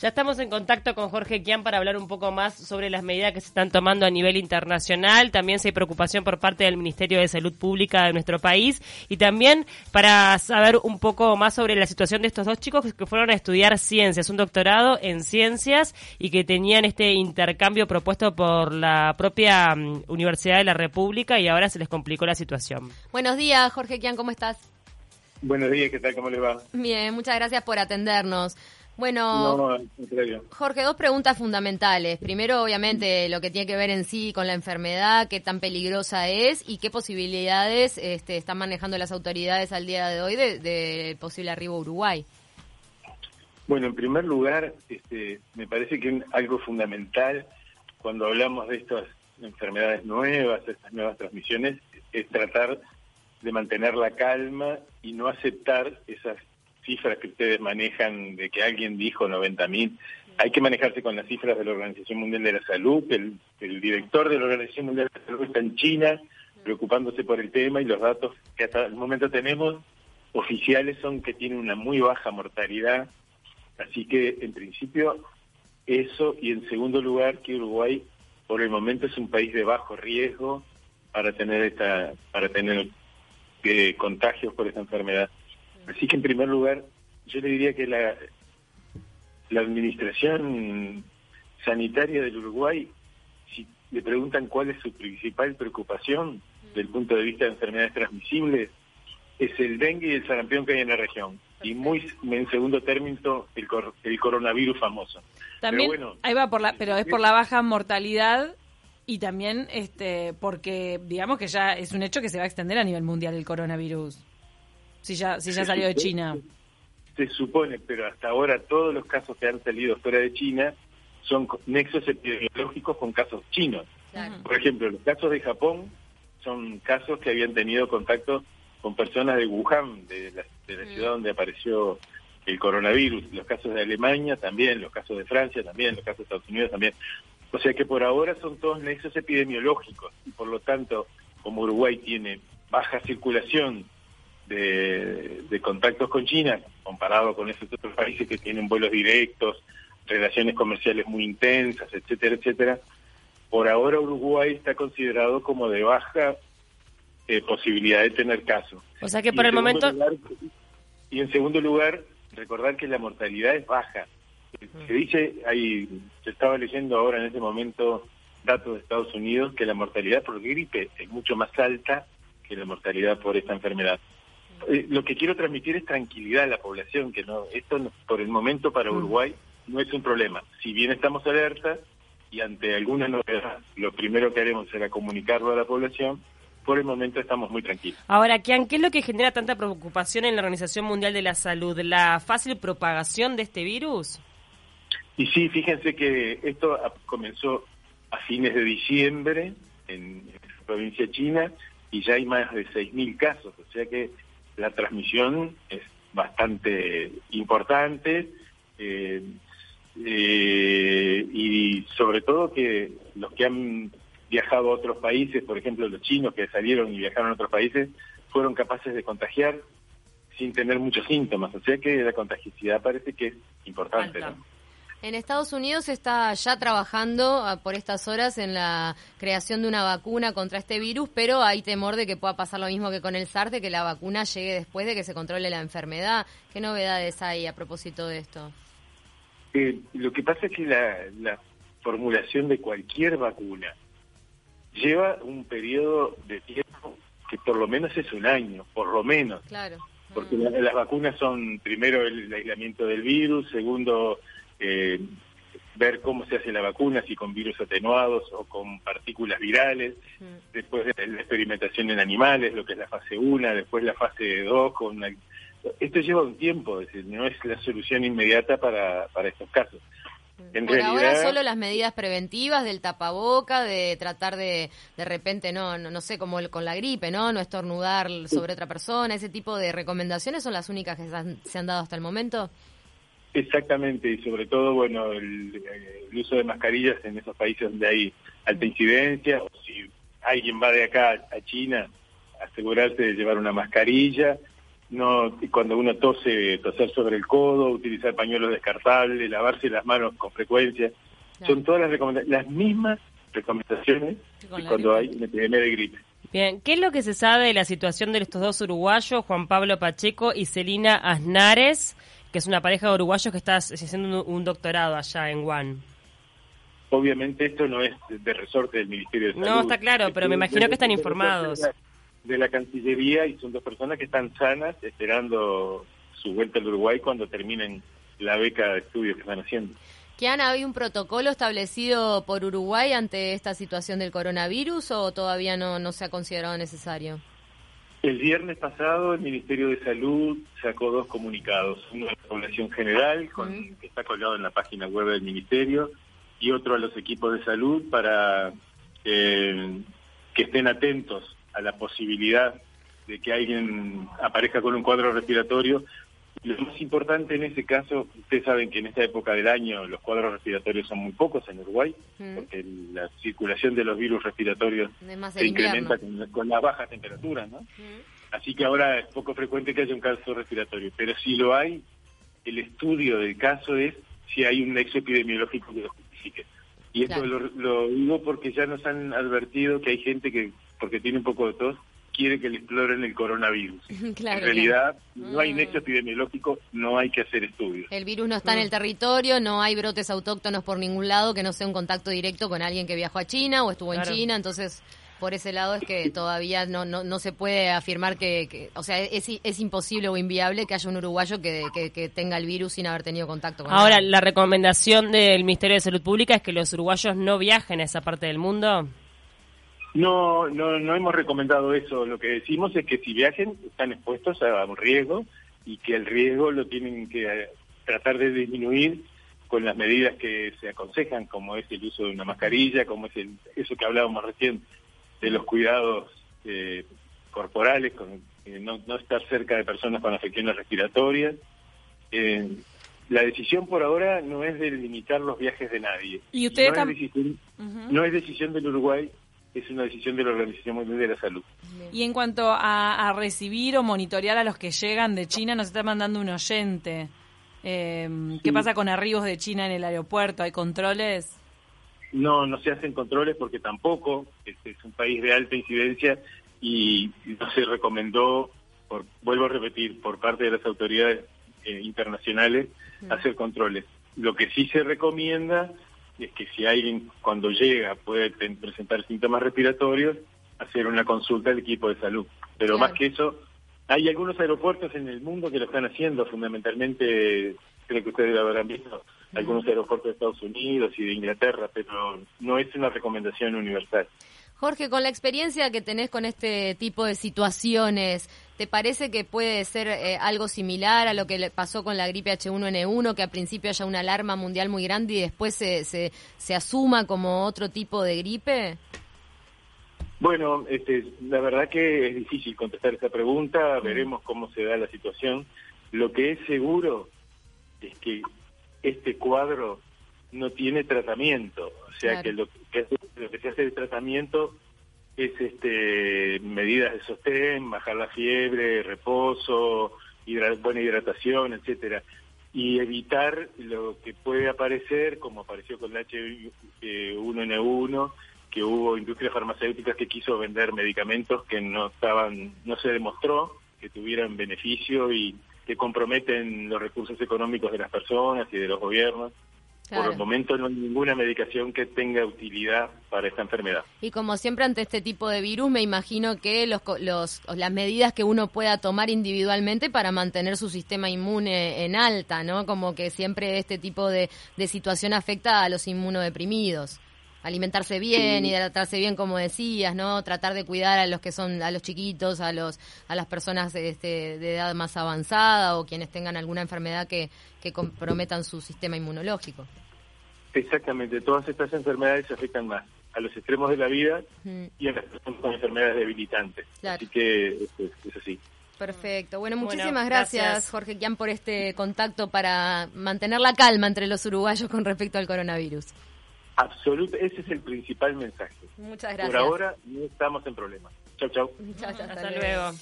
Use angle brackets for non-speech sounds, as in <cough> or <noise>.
Ya estamos en contacto con Jorge Kian para hablar un poco más sobre las medidas que se están tomando a nivel internacional. También si hay preocupación por parte del Ministerio de Salud Pública de nuestro país. Y también para saber un poco más sobre la situación de estos dos chicos que fueron a estudiar ciencias, un doctorado en ciencias y que tenían este intercambio propuesto por la propia mm, Universidad de la República y ahora se les complicó la situación. Buenos días, Jorge Kian, ¿cómo estás? Buenos días, ¿qué tal? ¿Cómo le va? Bien, muchas gracias por atendernos. Bueno, Jorge, dos preguntas fundamentales. Primero, obviamente, lo que tiene que ver en sí con la enfermedad, qué tan peligrosa es y qué posibilidades este, están manejando las autoridades al día de hoy de, posible arribo a Uruguay. Bueno, en primer lugar, este, me parece que algo fundamental cuando hablamos de estas enfermedades nuevas, estas nuevas transmisiones, es tratar de mantener la calma y no aceptar esas cifras que ustedes manejan de que alguien dijo 90.000, hay que manejarse con las cifras de la Organización Mundial de la Salud, el, el director de la Organización Mundial de la Salud está en China preocupándose por el tema y los datos que hasta el momento tenemos oficiales son que tiene una muy baja mortalidad, así que en principio eso y en segundo lugar que Uruguay por el momento es un país de bajo riesgo para tener esta para tener eh, contagios por esta enfermedad. Así que en primer lugar, yo le diría que la, la administración sanitaria del Uruguay, si le preguntan cuál es su principal preocupación del punto de vista de enfermedades transmisibles, es el dengue y el sarampión que hay en la región. Y muy en segundo término, el, el coronavirus famoso. También, pero bueno, ahí va por la, pero es por la baja mortalidad y también este porque digamos que ya es un hecho que se va a extender a nivel mundial el coronavirus si ya, si ya salió de China. Se supone, pero hasta ahora todos los casos que han salido fuera de China son nexos epidemiológicos con casos chinos. Por ejemplo, los casos de Japón son casos que habían tenido contacto con personas de Wuhan, de la, mm. ciudad donde apareció el coronavirus. Los casos de Alemania también, los casos de Francia también, los casos de Estados Unidos también. O sea que por ahora son todos nexos epidemiológicos y por lo tanto, como Uruguay tiene baja circulación de, contactos con China, comparado con esos otros países que tienen vuelos directos, relaciones comerciales muy intensas, etcétera, etcétera. Por ahora Uruguay está considerado como de baja eh, posibilidad de tener casos. O sea que por el momento... y en segundo lugar, recordar que la mortalidad es baja. Se dice, ahí, se estaba leyendo ahora en ese momento datos de Estados Unidos, que la mortalidad por gripe es mucho más alta que la mortalidad por esta enfermedad. Eh, lo que quiero transmitir es tranquilidad a la población, que no esto por el momento para mm. Uruguay no es un problema. Si bien estamos alertas y ante alguna novedad, lo primero que haremos será comunicarlo a la población. Por el momento estamos muy tranquilos. Ahora, ¿qué es lo que genera tanta preocupación en la Organización Mundial de la Salud? ¿La fácil propagación de este virus? Y sí, fíjense que esto comenzó a fines de diciembre en, la provincia china y ya hay más de 6.000 casos, o sea que la transmisión es bastante importante eh, eh, y sobre todo que los que han viajado a otros países, por ejemplo los chinos que salieron y viajaron a otros países, fueron capaces de contagiar sin tener muchos síntomas. O sea que la contagiosidad parece que es importante. En Estados Unidos se está ya trabajando ah, por estas horas en la creación de una vacuna contra este virus, pero hay temor de que pueda pasar lo mismo que con el SARS, de que la vacuna llegue después de que se controle la enfermedad. ¿Qué novedades hay a propósito de esto? Eh, lo que pasa es que la, formulación de cualquier vacuna lleva un periodo de tiempo que por lo menos es un año, por lo menos. Claro. Porque mm. las vacunas son primero el aislamiento del virus, segundo eh, ver cómo se hace la vacuna, si con virus atenuados o con partículas virales, después de la experimentación en animales, lo que es la fase 1, después la fase 2, con esto lleva un tiempo, no es la solución inmediata para, para estos casos. En Por ahora solo las medidas preventivas del tapaboca, de tratar de de repente, no, no, sé, como con la gripe, ¿no? No estornudar sobre otra persona, ese tipo de recomendaciones son las únicas que se han dado hasta el momento. Exactamente, y sobre todo, bueno, el, uso de mascarillas en esos países donde hay alta incidencia, o si alguien va de acá a China, asegurarse de llevar una mascarilla, no cuando uno tose, toser sobre el codo, utilizar pañuelos descartables, lavarse las manos con frecuencia. Son todas las recomendaciones, las mismas recomendaciones cuando hay una epidemia de gripe. Bien, ¿qué es lo que se sabe de la situación de estos dos uruguayos, Juan Pablo Pacheco y Celina Aznares, que es una pareja de uruguayos que está haciendo un, doctorado allá en Wuhan? Obviamente esto no es de resorte del Ministerio de Salud. No, está claro, pero me imagino que están informados. De la, Cancillería y son dos personas que están sanas esperando su vuelta al Uruguay cuando terminen la beca de estudio que están haciendo. ¿Que han habido un protocolo establecido por Uruguay ante esta situación del coronavirus o todavía no, no se ha considerado necesario? El viernes pasado el Ministerio de Salud sacó dos comunicados, uno a la población general, con, que está colgado en la página web del Ministerio, y otro a los equipos de salud para eh, que estén atentos a la posibilidad de que alguien aparezca con un cuadro respiratorio lo más importante en ese caso, ustedes saben que en esta época del año los cuadros respiratorios son muy pocos en Uruguay, mm. porque la circulación de los virus respiratorios se incrementa con, las bajas temperaturas, ¿no? Mm. Así que ahora es poco frecuente que haya un caso respiratorio, pero si lo hay, el estudio del caso es si hay un nexo epidemiológico que lo justifique. Y esto lo, lo digo porque ya nos han advertido que hay gente que, porque tiene un poco de tos, quiere que le exploren el coronavirus. <laughs> en realidad, no hay nexo epidemiológico, no hay que hacer estudios. El virus no está en el mm. territorio, no hay brotes autóctonos por ningún lado que no sea un contacto directo con alguien que viajó a China o estuvo en China, entonces por ese lado es que <laughs> todavía no, no, no se puede afirmar que, o sea, es, es, imposible o inviable que haya un uruguayo que, que, tenga el virus sin haber tenido contacto con Ahora, la recomendación del Ministerio de Salud Pública es que los uruguayos no viajen a esa parte del mundo. No, no, no hemos recomendado eso. Lo que decimos es que si viajen están expuestos a un riesgo y que el riesgo lo tienen que eh, tratar de disminuir con las medidas que se aconsejan, como es el uso de una mascarilla, como es el, eso que hablábamos recién de los cuidados eh, corporales, con, eh, no, no, estar cerca de personas con afecciones respiratorias. la decisión por ahora no es de limitar los viajes de nadie. ¿Y usted no es decisión del Uruguay es una decisión de la Organización Mundial de la Salud. Y en cuanto a, recibir o monitorear a los que llegan de China, nos está mandando un oyente. Em, ¿Qué pasa con arribos de China en el aeropuerto? ¿Hay controles? No, no se hacen controles porque tampoco, este es un país de alta incidencia y no se recomendó, por, vuelvo a repetir, por parte de las autoridades eh, internacionales hacer controles. Lo que sí se recomienda es que si alguien cuando llega puede presentar síntomas respiratorios, hacer una consulta al equipo de salud. Pero más que eso, hay algunos aeropuertos en el mundo que lo están haciendo, fundamentalmente, creo que ustedes lo habrán visto, algunos aeropuertos de Estados Unidos y de Inglaterra, pero no es una recomendación universal. Jorge, con la experiencia que tenés con este tipo de situaciones, ¿te parece que puede ser eh, algo similar a lo que le pasó con la gripe H1N1, que al principio haya una alarma mundial muy grande y después se, se, asuma como otro tipo de gripe? Bueno, este, la verdad que es difícil contestar esa pregunta, veremos cómo se da la situación. Lo que es seguro es que este cuadro no tiene tratamiento, o sea que lo que, lo que se hace de tratamiento es este medidas de sostén, bajar la fiebre, reposo, buena hidratación, etcétera, y evitar lo que puede aparecer, como apareció con el H1N1, que hubo industrias farmacéuticas que quiso vender medicamentos que no estaban, no se demostró que tuvieran beneficio y que comprometen los recursos económicos de las personas y de los gobiernos. Por el momento no hay ninguna medicación que tenga utilidad para esta enfermedad. Y como siempre ante este tipo de virus, me imagino que los, los, las medidas que uno pueda tomar individualmente para mantener su sistema inmune en alta, ¿no? Como que siempre este tipo de, de situación afecta a los inmunodeprimidos. Alimentarse bien, y hidratarse bien, como decías, ¿no? Tratar de cuidar a los que son, a los chiquitos, a los, a las personas este, de edad más avanzada o quienes tengan alguna enfermedad que, que comprometan su sistema inmunológico. Exactamente, todas estas enfermedades afectan más a los extremos de la vida y a las personas con enfermedades debilitantes. Así que es, así. Perfecto. Bueno, muchísimas gracias, Jorge Kian, por este contacto para mantener la calma entre los uruguayos con respecto al coronavirus. Absoluto, ese es el principal mensaje. Muchas gracias. Por ahora no estamos en problemas. Chau, chau. <laughs> Hasta, luego.